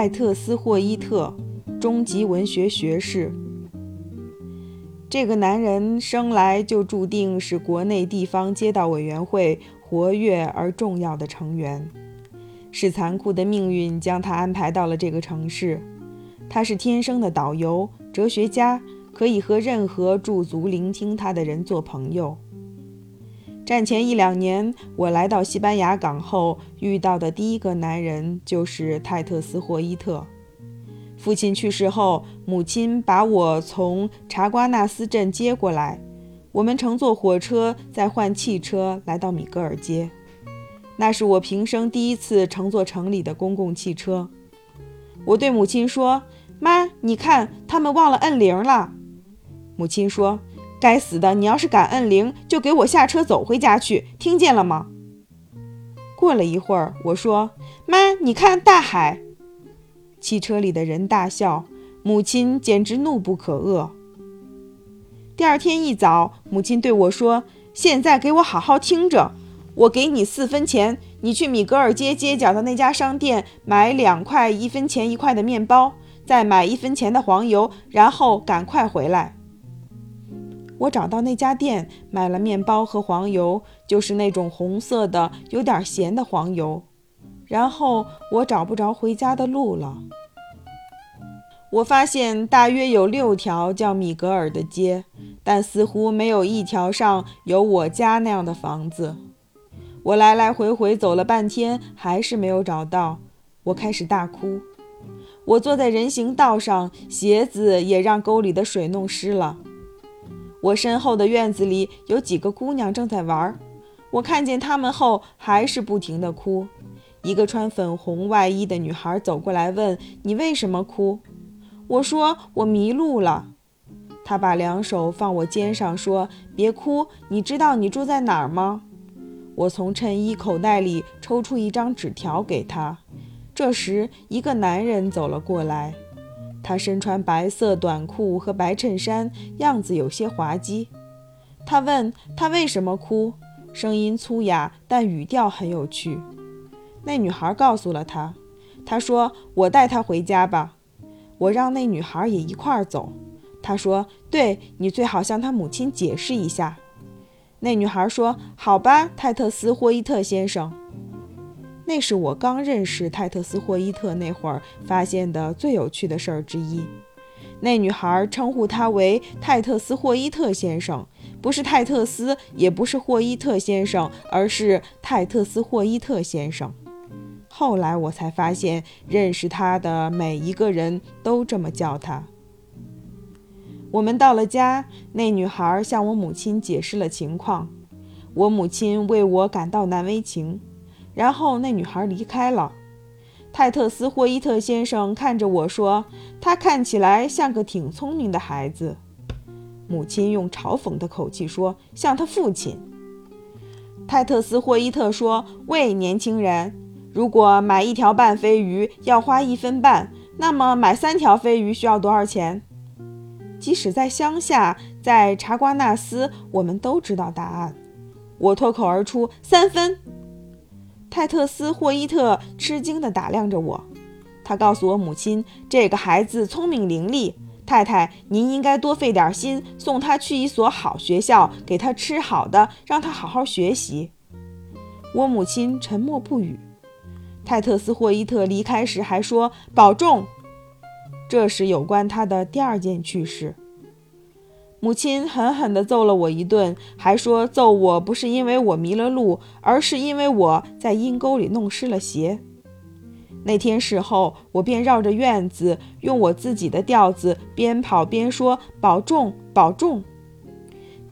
艾特斯霍伊特，中级文学学士。这个男人生来就注定是国内地方街道委员会活跃而重要的成员，是残酷的命运将他安排到了这个城市。他是天生的导游、哲学家，可以和任何驻足聆听他的人做朋友。战前一两年，我来到西班牙港后遇到的第一个男人就是泰特斯霍伊特。父亲去世后，母亲把我从查瓜纳斯镇接过来，我们乘坐火车，再换汽车来到米格尔街。那是我平生第一次乘坐城里的公共汽车。我对母亲说：“妈，你看，他们忘了摁铃了。”母亲说。该死的！你要是敢摁铃，就给我下车走回家去，听见了吗？过了一会儿，我说：“妈，你看大海。”汽车里的人大笑，母亲简直怒不可遏。第二天一早，母亲对我说：“现在给我好好听着，我给你四分钱，你去米格尔街街角的那家商店买两块一分钱一块的面包，再买一分钱的黄油，然后赶快回来。”我找到那家店，买了面包和黄油，就是那种红色的、有点咸的黄油。然后我找不着回家的路了。我发现大约有六条叫米格尔的街，但似乎没有一条上有我家那样的房子。我来来回回走了半天，还是没有找到。我开始大哭。我坐在人行道上，鞋子也让沟里的水弄湿了。我身后的院子里有几个姑娘正在玩，我看见她们后还是不停地哭。一个穿粉红外衣的女孩走过来问：“你为什么哭？”我说：“我迷路了。”她把两手放我肩上说：“别哭，你知道你住在哪儿吗？”我从衬衣口袋里抽出一张纸条给她。这时，一个男人走了过来。他身穿白色短裤和白衬衫，样子有些滑稽。他问他为什么哭，声音粗哑，但语调很有趣。那女孩告诉了他。他说：“我带她回家吧。”我让那女孩也一块儿走。他说：“对你最好向他母亲解释一下。”那女孩说：“好吧，泰特斯霍伊特先生。”那是我刚认识泰特斯霍伊特那会儿发现的最有趣的事儿之一。那女孩称呼他为泰特斯霍伊特先生，不是泰特斯，也不是霍伊特先生，而是泰特斯霍伊特先生。后来我才发现，认识他的每一个人都这么叫他。我们到了家，那女孩向我母亲解释了情况，我母亲为我感到难为情。然后那女孩离开了。泰特斯霍伊特先生看着我说：“他看起来像个挺聪明的孩子。”母亲用嘲讽的口气说：“像他父亲。”泰特斯霍伊特说：“喂，年轻人，如果买一条半飞鱼要花一分半，那么买三条飞鱼需要多少钱？”即使在乡下，在查瓜纳斯，我们都知道答案。我脱口而出：“三分。”泰特斯霍伊特吃惊地打量着我，他告诉我母亲：“这个孩子聪明伶俐，太太，您应该多费点心，送他去一所好学校，给他吃好的，让他好好学习。”我母亲沉默不语。泰特斯霍伊特离开时还说：“保重。”这是有关他的第二件趣事。母亲狠狠地揍了我一顿，还说揍我不是因为我迷了路，而是因为我在阴沟里弄湿了鞋。那天事后，我便绕着院子，用我自己的调子边跑边说：“保重，保重。”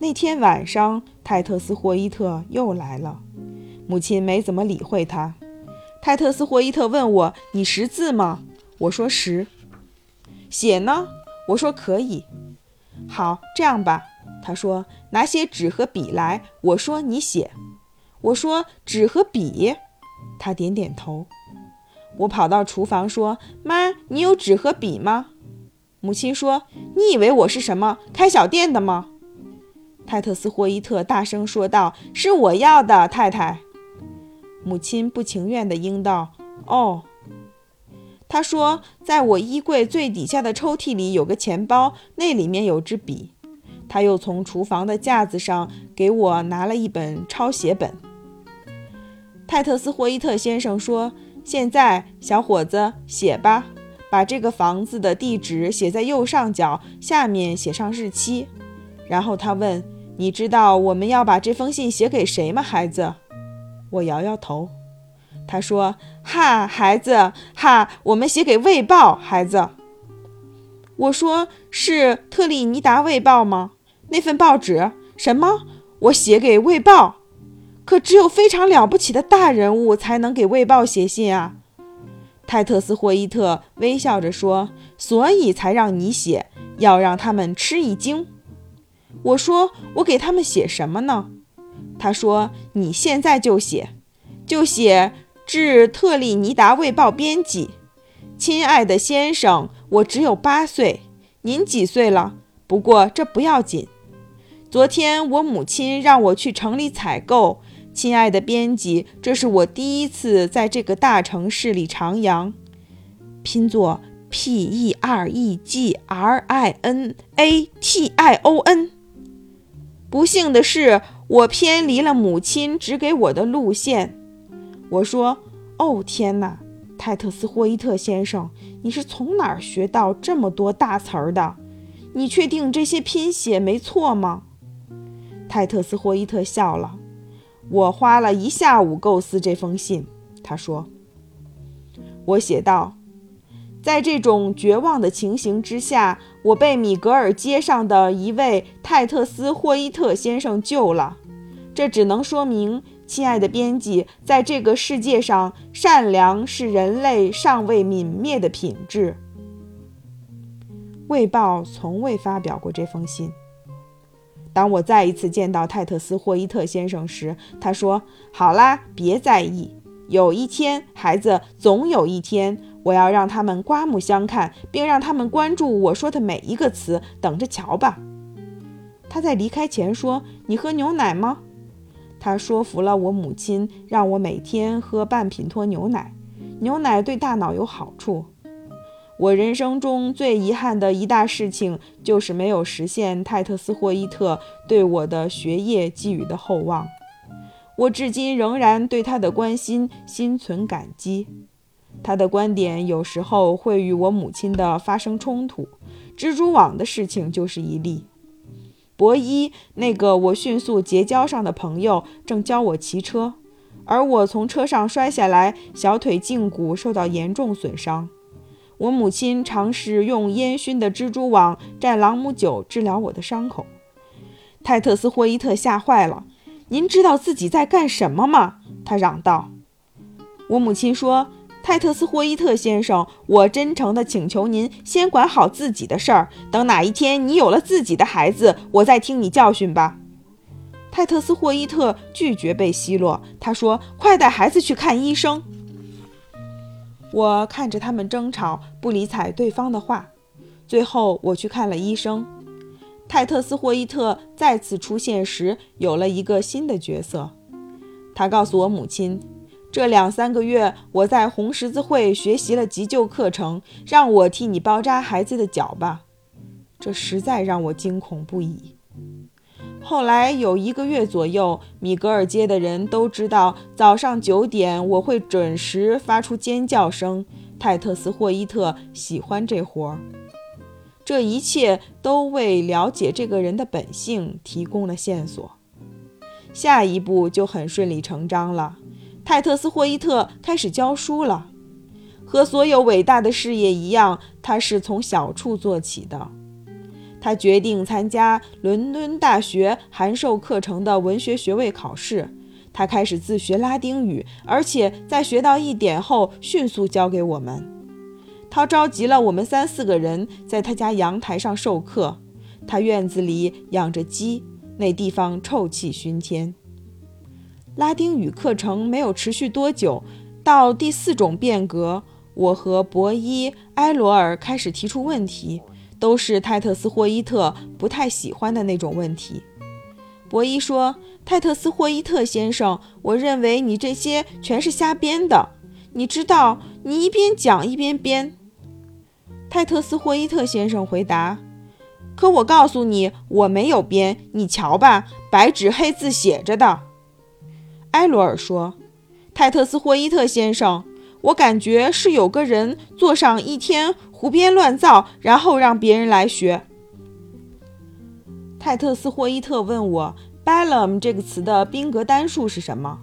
那天晚上，泰特斯霍伊特又来了，母亲没怎么理会他。泰特斯霍伊特问我：“你识字吗？”我说：“识。”写呢？我说：“可以。”好，这样吧，他说拿些纸和笔来。我说你写。我说纸和笔。他点点头。我跑到厨房说：“妈，你有纸和笔吗？”母亲说：“你以为我是什么开小店的吗？”泰特斯霍伊特大声说道：“是我要的，太太。”母亲不情愿地应道：“哦。”他说，在我衣柜最底下的抽屉里有个钱包，那里面有支笔。他又从厨房的架子上给我拿了一本抄写本。泰特斯霍伊特先生说：“现在，小伙子，写吧，把这个房子的地址写在右上角，下面写上日期。”然后他问：“你知道我们要把这封信写给谁吗，孩子？”我摇摇头。他说：“哈，孩子，哈，我们写给《卫报》，孩子。”我说：“是《特立尼达卫报》吗？那份报纸？什么？我写给《卫报》？可只有非常了不起的大人物才能给《卫报》写信啊！”泰特斯霍伊特微笑着说：“所以才让你写，要让他们吃一惊。”我说：“我给他们写什么呢？”他说：“你现在就写，就写。”致特立尼达卫报编辑，亲爱的先生，我只有八岁，您几岁了？不过这不要紧。昨天我母亲让我去城里采购，亲爱的编辑，这是我第一次在这个大城市里徜徉。拼作 P E R E G R I N A T I O N。不幸的是，我偏离了母亲指给我的路线。我说：“哦，天哪，泰特斯霍伊特先生，你是从哪儿学到这么多大词儿的？你确定这些拼写没错吗？”泰特斯霍伊特笑了。我花了一下午构思这封信，他说。我写道：“在这种绝望的情形之下，我被米格尔街上的一位泰特斯霍伊特先生救了。这只能说明。”亲爱的编辑，在这个世界上，善良是人类尚未泯灭的品质。卫报从未发表过这封信。当我再一次见到泰特斯霍伊特先生时，他说：“好啦，别在意。有一天，孩子，总有一天，我要让他们刮目相看，并让他们关注我说的每一个词。等着瞧吧。”他在离开前说：“你喝牛奶吗？”他说服了我母亲，让我每天喝半品脱牛奶。牛奶对大脑有好处。我人生中最遗憾的一大事情，就是没有实现泰特斯霍伊特对我的学业寄予的厚望。我至今仍然对他的关心心存感激。他的观点有时候会与我母亲的发生冲突。蜘蛛网的事情就是一例。博伊，那个我迅速结交上的朋友，正教我骑车，而我从车上摔下来，小腿胫骨受到严重损伤。我母亲尝试用烟熏的蜘蛛网蘸朗姆酒治疗我的伤口。泰特斯霍伊特吓坏了：“您知道自己在干什么吗？”他嚷道。我母亲说。泰特斯霍伊特先生，我真诚地请求您先管好自己的事儿。等哪一天你有了自己的孩子，我再听你教训吧。泰特斯霍伊特拒绝被奚落，他说：“快带孩子去看医生。”我看着他们争吵，不理睬对方的话。最后，我去看了医生。泰特斯霍伊特再次出现时，有了一个新的角色。他告诉我母亲。这两三个月，我在红十字会学习了急救课程，让我替你包扎孩子的脚吧。这实在让我惊恐不已。后来有一个月左右，米格尔街的人都知道，早上九点我会准时发出尖叫声。泰特斯霍伊特喜欢这活儿。这一切都为了解这个人的本性提供了线索。下一步就很顺理成章了。泰特斯霍伊特开始教书了，和所有伟大的事业一样，他是从小处做起的。他决定参加伦敦大学函授课程的文学学位考试。他开始自学拉丁语，而且在学到一点后，迅速教给我们。他召集了我们三四个人，在他家阳台上授课。他院子里养着鸡，那地方臭气熏天。拉丁语课程没有持续多久，到第四种变革，我和博伊·埃罗尔开始提出问题，都是泰特斯霍伊特不太喜欢的那种问题。博伊说：“泰特斯霍伊特先生，我认为你这些全是瞎编的。你知道，你一边讲一边编。泰特斯霍伊特先生回答：“可我告诉你，我没有编，你瞧吧，白纸黑字写着的。”埃罗尔说：“泰特斯霍伊特先生，我感觉是有个人坐上一天胡编乱造，然后让别人来学。”泰特斯霍伊特问我 “bellum” 这个词的宾格单数是什么？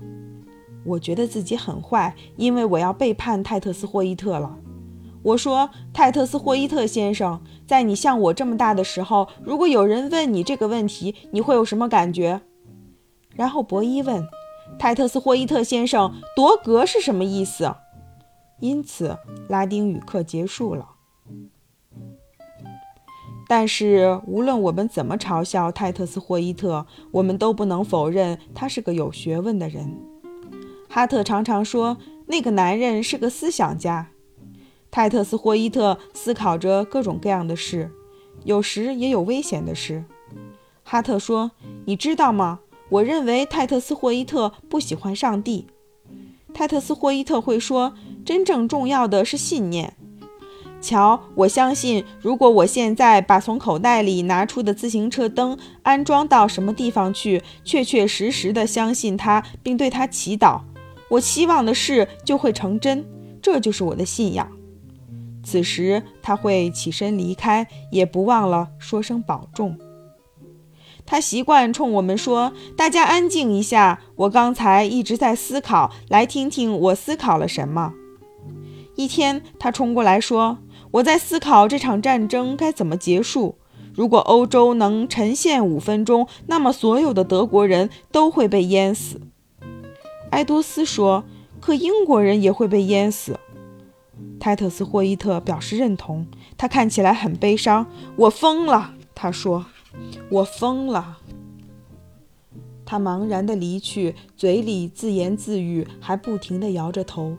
我觉得自己很坏，因为我要背叛泰特斯霍伊特了。我说：“泰特斯霍伊特先生，在你像我这么大的时候，如果有人问你这个问题，你会有什么感觉？”然后博伊问：“泰特斯霍伊特先生，夺格是什么意思？”因此，拉丁语课结束了。但是，无论我们怎么嘲笑泰特斯霍伊特，我们都不能否认他是个有学问的人。哈特常常说，那个男人是个思想家。泰特斯霍伊特思考着各种各样的事，有时也有危险的事。哈特说：“你知道吗？我认为泰特斯霍伊特不喜欢上帝。”泰特斯霍伊特会说：“真正重要的是信念。瞧，我相信，如果我现在把从口袋里拿出的自行车灯安装到什么地方去，确确实实地相信它，并对它祈祷，我期望的事就会成真。这就是我的信仰。”此时他会起身离开，也不忘了说声保重。他习惯冲我们说：“大家安静一下，我刚才一直在思考，来听听我思考了什么。”一天，他冲过来说：“我在思考这场战争该怎么结束。如果欧洲能沉陷五分钟，那么所有的德国人都会被淹死。”埃多斯说：“可英国人也会被淹死。”泰特斯霍伊特表示认同，他看起来很悲伤。我疯了，他说：“我疯了。”他茫然地离去，嘴里自言自语，还不停地摇着头。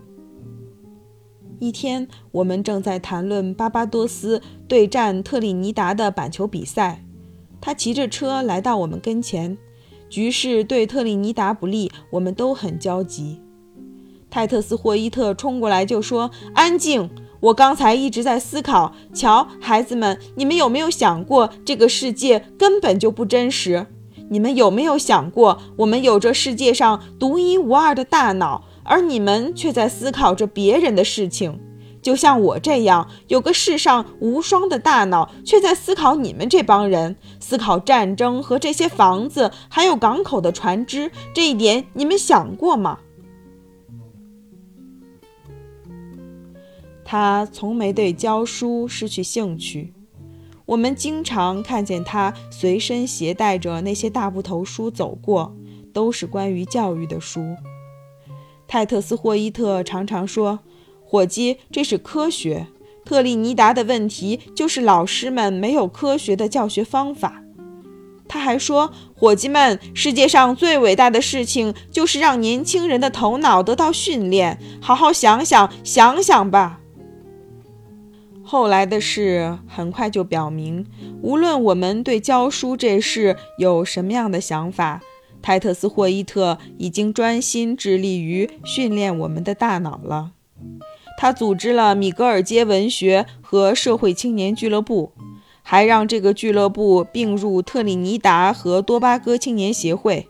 一天，我们正在谈论巴巴多斯对战特立尼达的板球比赛，他骑着车来到我们跟前。局势对特立尼达不利，我们都很焦急。泰特斯霍伊特冲过来就说：“安静！我刚才一直在思考。瞧，孩子们，你们有没有想过，这个世界根本就不真实？你们有没有想过，我们有着世界上独一无二的大脑，而你们却在思考着别人的事情？就像我这样，有个世上无双的大脑，却在思考你们这帮人，思考战争和这些房子，还有港口的船只。这一点，你们想过吗？”他从没对教书失去兴趣。我们经常看见他随身携带着那些大部头书走过，都是关于教育的书。泰特斯霍伊特常常说：“伙计，这是科学。特立尼达的问题就是老师们没有科学的教学方法。”他还说：“伙计们，世界上最伟大的事情就是让年轻人的头脑得到训练。好好想想，想想吧。”后来的事很快就表明，无论我们对教书这事有什么样的想法，泰特斯霍伊特已经专心致力于训练我们的大脑了。他组织了米格尔街文学和社会青年俱乐部，还让这个俱乐部并入特立尼达和多巴哥青年协会。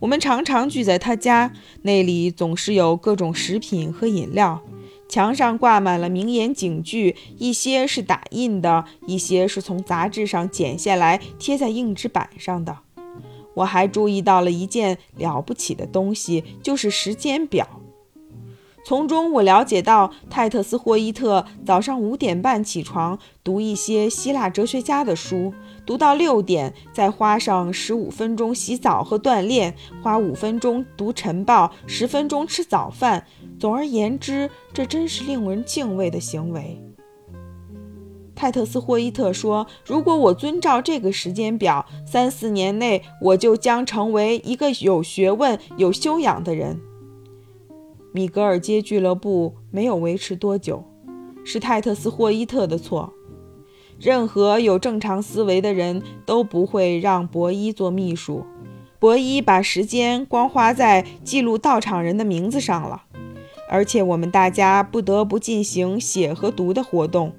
我们常常聚在他家，那里总是有各种食品和饮料。墙上挂满了名言警句，一些是打印的，一些是从杂志上剪下来贴在硬纸板上的。我还注意到了一件了不起的东西，就是时间表。从中我了解到，泰特斯霍伊特早上五点半起床，读一些希腊哲学家的书，读到六点，再花上十五分钟洗澡和锻炼，花五分钟读晨报，十分钟吃早饭。总而言之，这真是令人敬畏的行为。泰特斯霍伊特说：“如果我遵照这个时间表，三四年内我就将成为一个有学问、有修养的人。”米格尔街俱乐部没有维持多久，是泰特斯霍伊特的错。任何有正常思维的人都不会让博伊做秘书。博伊把时间光花在记录到场人的名字上了。而且我们大家不得不进行写和读的活动。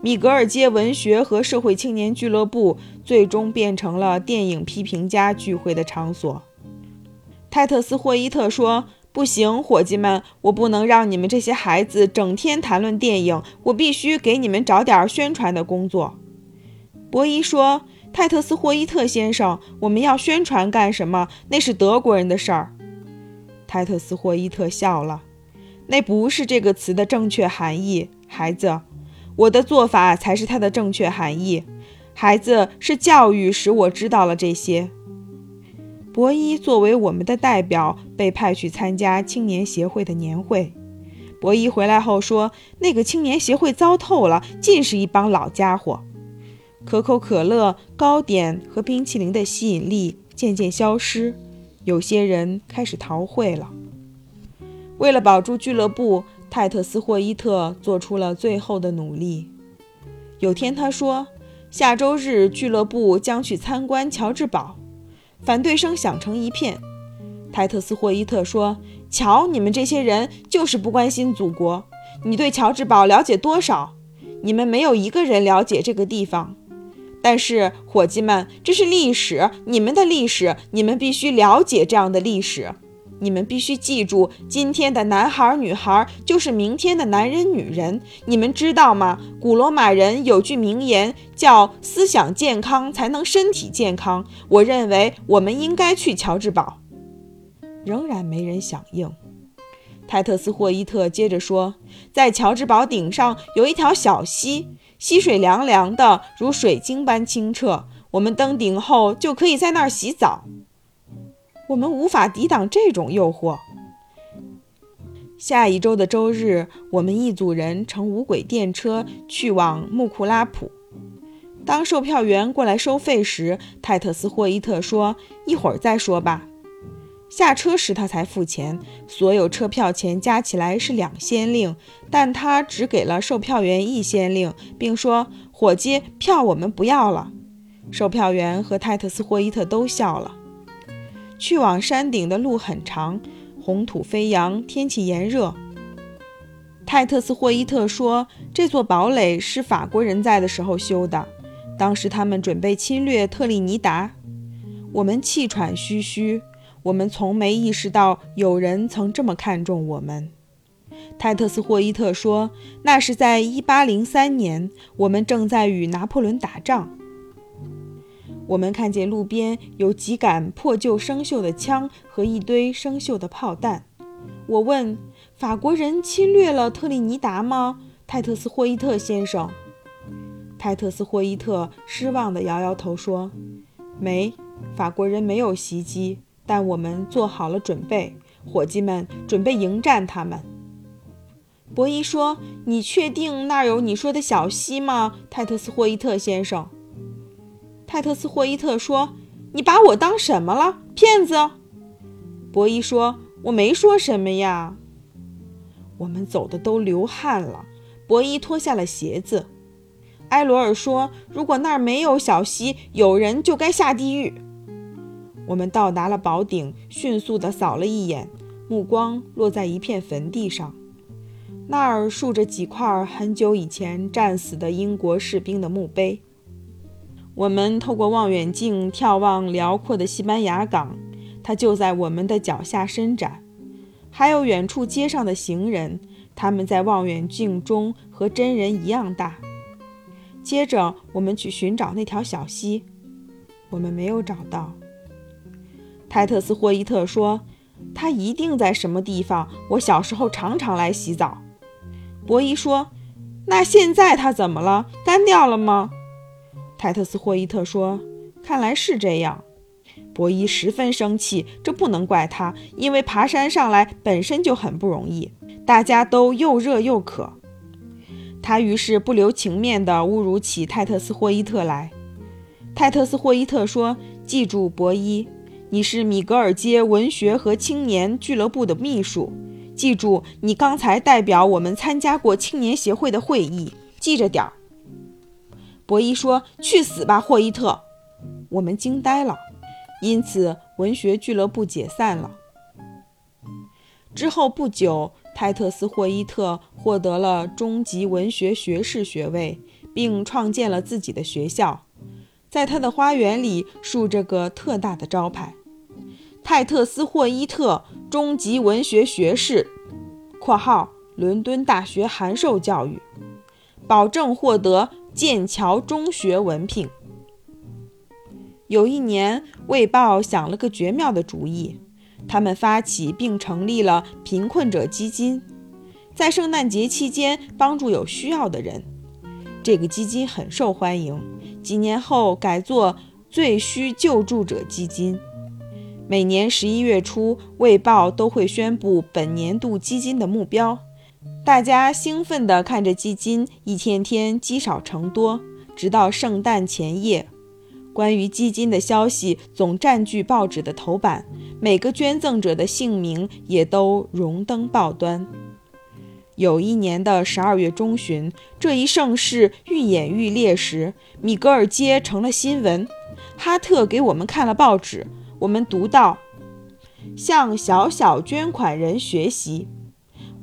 米格尔街文学和社会青年俱乐部最终变成了电影批评家聚会的场所。泰特斯·霍伊特说：“不行，伙计们，我不能让你们这些孩子整天谈论电影，我必须给你们找点宣传的工作。”博伊说：“泰特斯·霍伊特先生，我们要宣传干什么？那是德国人的事儿。”泰特斯·霍伊特笑了：“那不是这个词的正确含义，孩子。我的做法才是它的正确含义。孩子，是教育使我知道了这些。”博伊作为我们的代表被派去参加青年协会的年会。博伊回来后说：“那个青年协会糟透了，尽是一帮老家伙。可口可乐、糕点和冰淇淋的吸引力渐渐消失，有些人开始逃会了。为了保住俱乐部，泰特斯·霍伊特做出了最后的努力。有天他说：‘下周日俱乐部将去参观乔治堡。’”反对声响成一片。泰特斯·霍伊特说：“瞧，你们这些人就是不关心祖国。你对乔治堡了解多少？你们没有一个人了解这个地方。但是，伙计们，这是历史，你们的历史，你们必须了解这样的历史。”你们必须记住，今天的男孩女孩就是明天的男人女人。你们知道吗？古罗马人有句名言，叫“思想健康才能身体健康”。我认为我们应该去乔治堡。仍然没人响应。泰特斯·霍伊特接着说：“在乔治堡顶上有一条小溪，溪水凉凉的，如水晶般清澈。我们登顶后就可以在那儿洗澡。”我们无法抵挡这种诱惑。下一周的周日，我们一组人乘无轨电车去往穆库拉普。当售票员过来收费时，泰特斯·霍伊特说：“一会儿再说吧。”下车时他才付钱，所有车票钱加起来是两先令，但他只给了售票员一先令，并说：“伙计，票我们不要了。”售票员和泰特斯·霍伊特都笑了。去往山顶的路很长，红土飞扬，天气炎热。泰特斯·霍伊特说：“这座堡垒是法国人在的时候修的，当时他们准备侵略特立尼达。”我们气喘吁吁，我们从没意识到有人曾这么看重我们。泰特斯·霍伊特说：“那是在1803年，我们正在与拿破仑打仗。”我们看见路边有几杆破旧生锈的枪和一堆生锈的炮弹。我问：“法国人侵略了特立尼达吗？”泰特斯·霍伊特先生。泰特斯·霍伊特失望地摇摇头说：“没，法国人没有袭击，但我们做好了准备，伙计们准备迎战他们。”博伊说：“你确定那儿有你说的小溪吗？”泰特斯·霍伊特先生。泰特斯·霍伊特说：“你把我当什么了，骗子？”博伊说：“我没说什么呀。”我们走的都流汗了。博伊脱下了鞋子。埃罗尔说：“如果那儿没有小溪，有人就该下地狱。”我们到达了宝顶，迅速地扫了一眼，目光落在一片坟地上，那儿竖着几块很久以前战死的英国士兵的墓碑。我们透过望远镜眺望辽阔的西班牙港，它就在我们的脚下伸展。还有远处街上的行人，他们在望远镜中和真人一样大。接着，我们去寻找那条小溪，我们没有找到。泰特斯·霍伊特说：“他一定在什么地方。我小时候常常来洗澡。”博伊说：“那现在他怎么了？干掉了吗？”泰特斯·霍伊特说：“看来是这样。”博伊十分生气，这不能怪他，因为爬山上来本身就很不容易，大家都又热又渴。他于是不留情面地侮辱起泰特斯·霍伊特来。泰特斯·霍伊特说：“记住，博伊，你是米格尔街文学和青年俱乐部的秘书。记住，你刚才代表我们参加过青年协会的会议，记着点儿。”博伊说：“去死吧，霍伊特！”我们惊呆了，因此文学俱乐部解散了。之后不久，泰特斯·霍伊特获得了中级文学学士学位，并创建了自己的学校。在他的花园里竖着个特大的招牌：“泰特斯·霍伊特中级文学学士（括号伦敦大学函授教育），保证获得剑桥中学文凭。”有一年，《卫报》想了个绝妙的主意。他们发起并成立了贫困者基金，在圣诞节期间帮助有需要的人。这个基金很受欢迎，几年后改做最需救助者基金。每年十一月初，《卫报》都会宣布本年度基金的目标。大家兴奋地看着基金一天天积少成多，直到圣诞前夜。关于基金的消息总占据报纸的头版，每个捐赠者的姓名也都荣登报端。有一年的十二月中旬，这一盛世愈演愈烈时，米格尔街成了新闻。哈特给我们看了报纸，我们读到：向小小捐款人学习，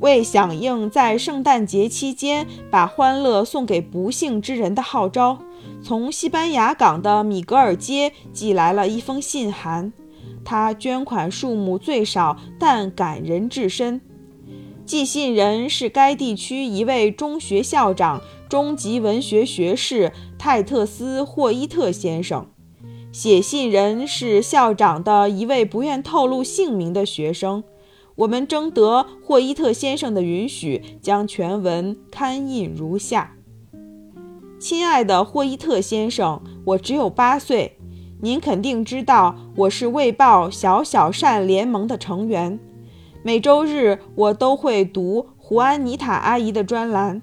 为响应在圣诞节期间把欢乐送给不幸之人的号召。从西班牙港的米格尔街寄来了一封信函，他捐款数目最少，但感人至深。寄信人是该地区一位中学校长、中级文学学士泰特斯·霍伊特先生，写信人是校长的一位不愿透露姓名的学生。我们征得霍伊特先生的允许，将全文刊印如下。亲爱的霍伊特先生，我只有八岁，您肯定知道我是《卫报》小小善联盟的成员。每周日我都会读胡安妮塔阿姨的专栏。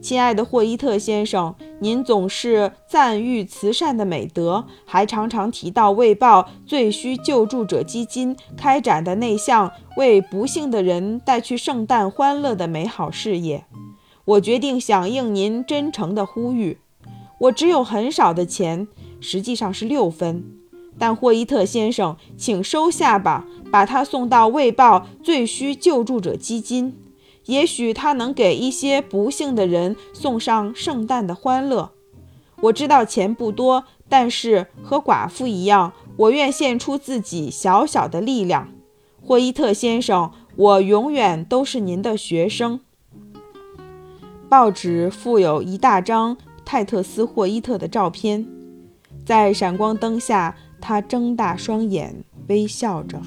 亲爱的霍伊特先生，您总是赞誉慈善的美德，还常常提到《卫报》最需救助者基金开展的那项为不幸的人带去圣诞欢乐的美好事业。我决定响应您真诚的呼吁。我只有很少的钱，实际上是六分，但霍伊特先生，请收下吧，把它送到《卫报》最需救助者基金。也许它能给一些不幸的人送上圣诞的欢乐。我知道钱不多，但是和寡妇一样，我愿献出自己小小的力量。霍伊特先生，我永远都是您的学生。报纸附有一大张泰特斯·霍伊特的照片，在闪光灯下，他睁大双眼，微笑着。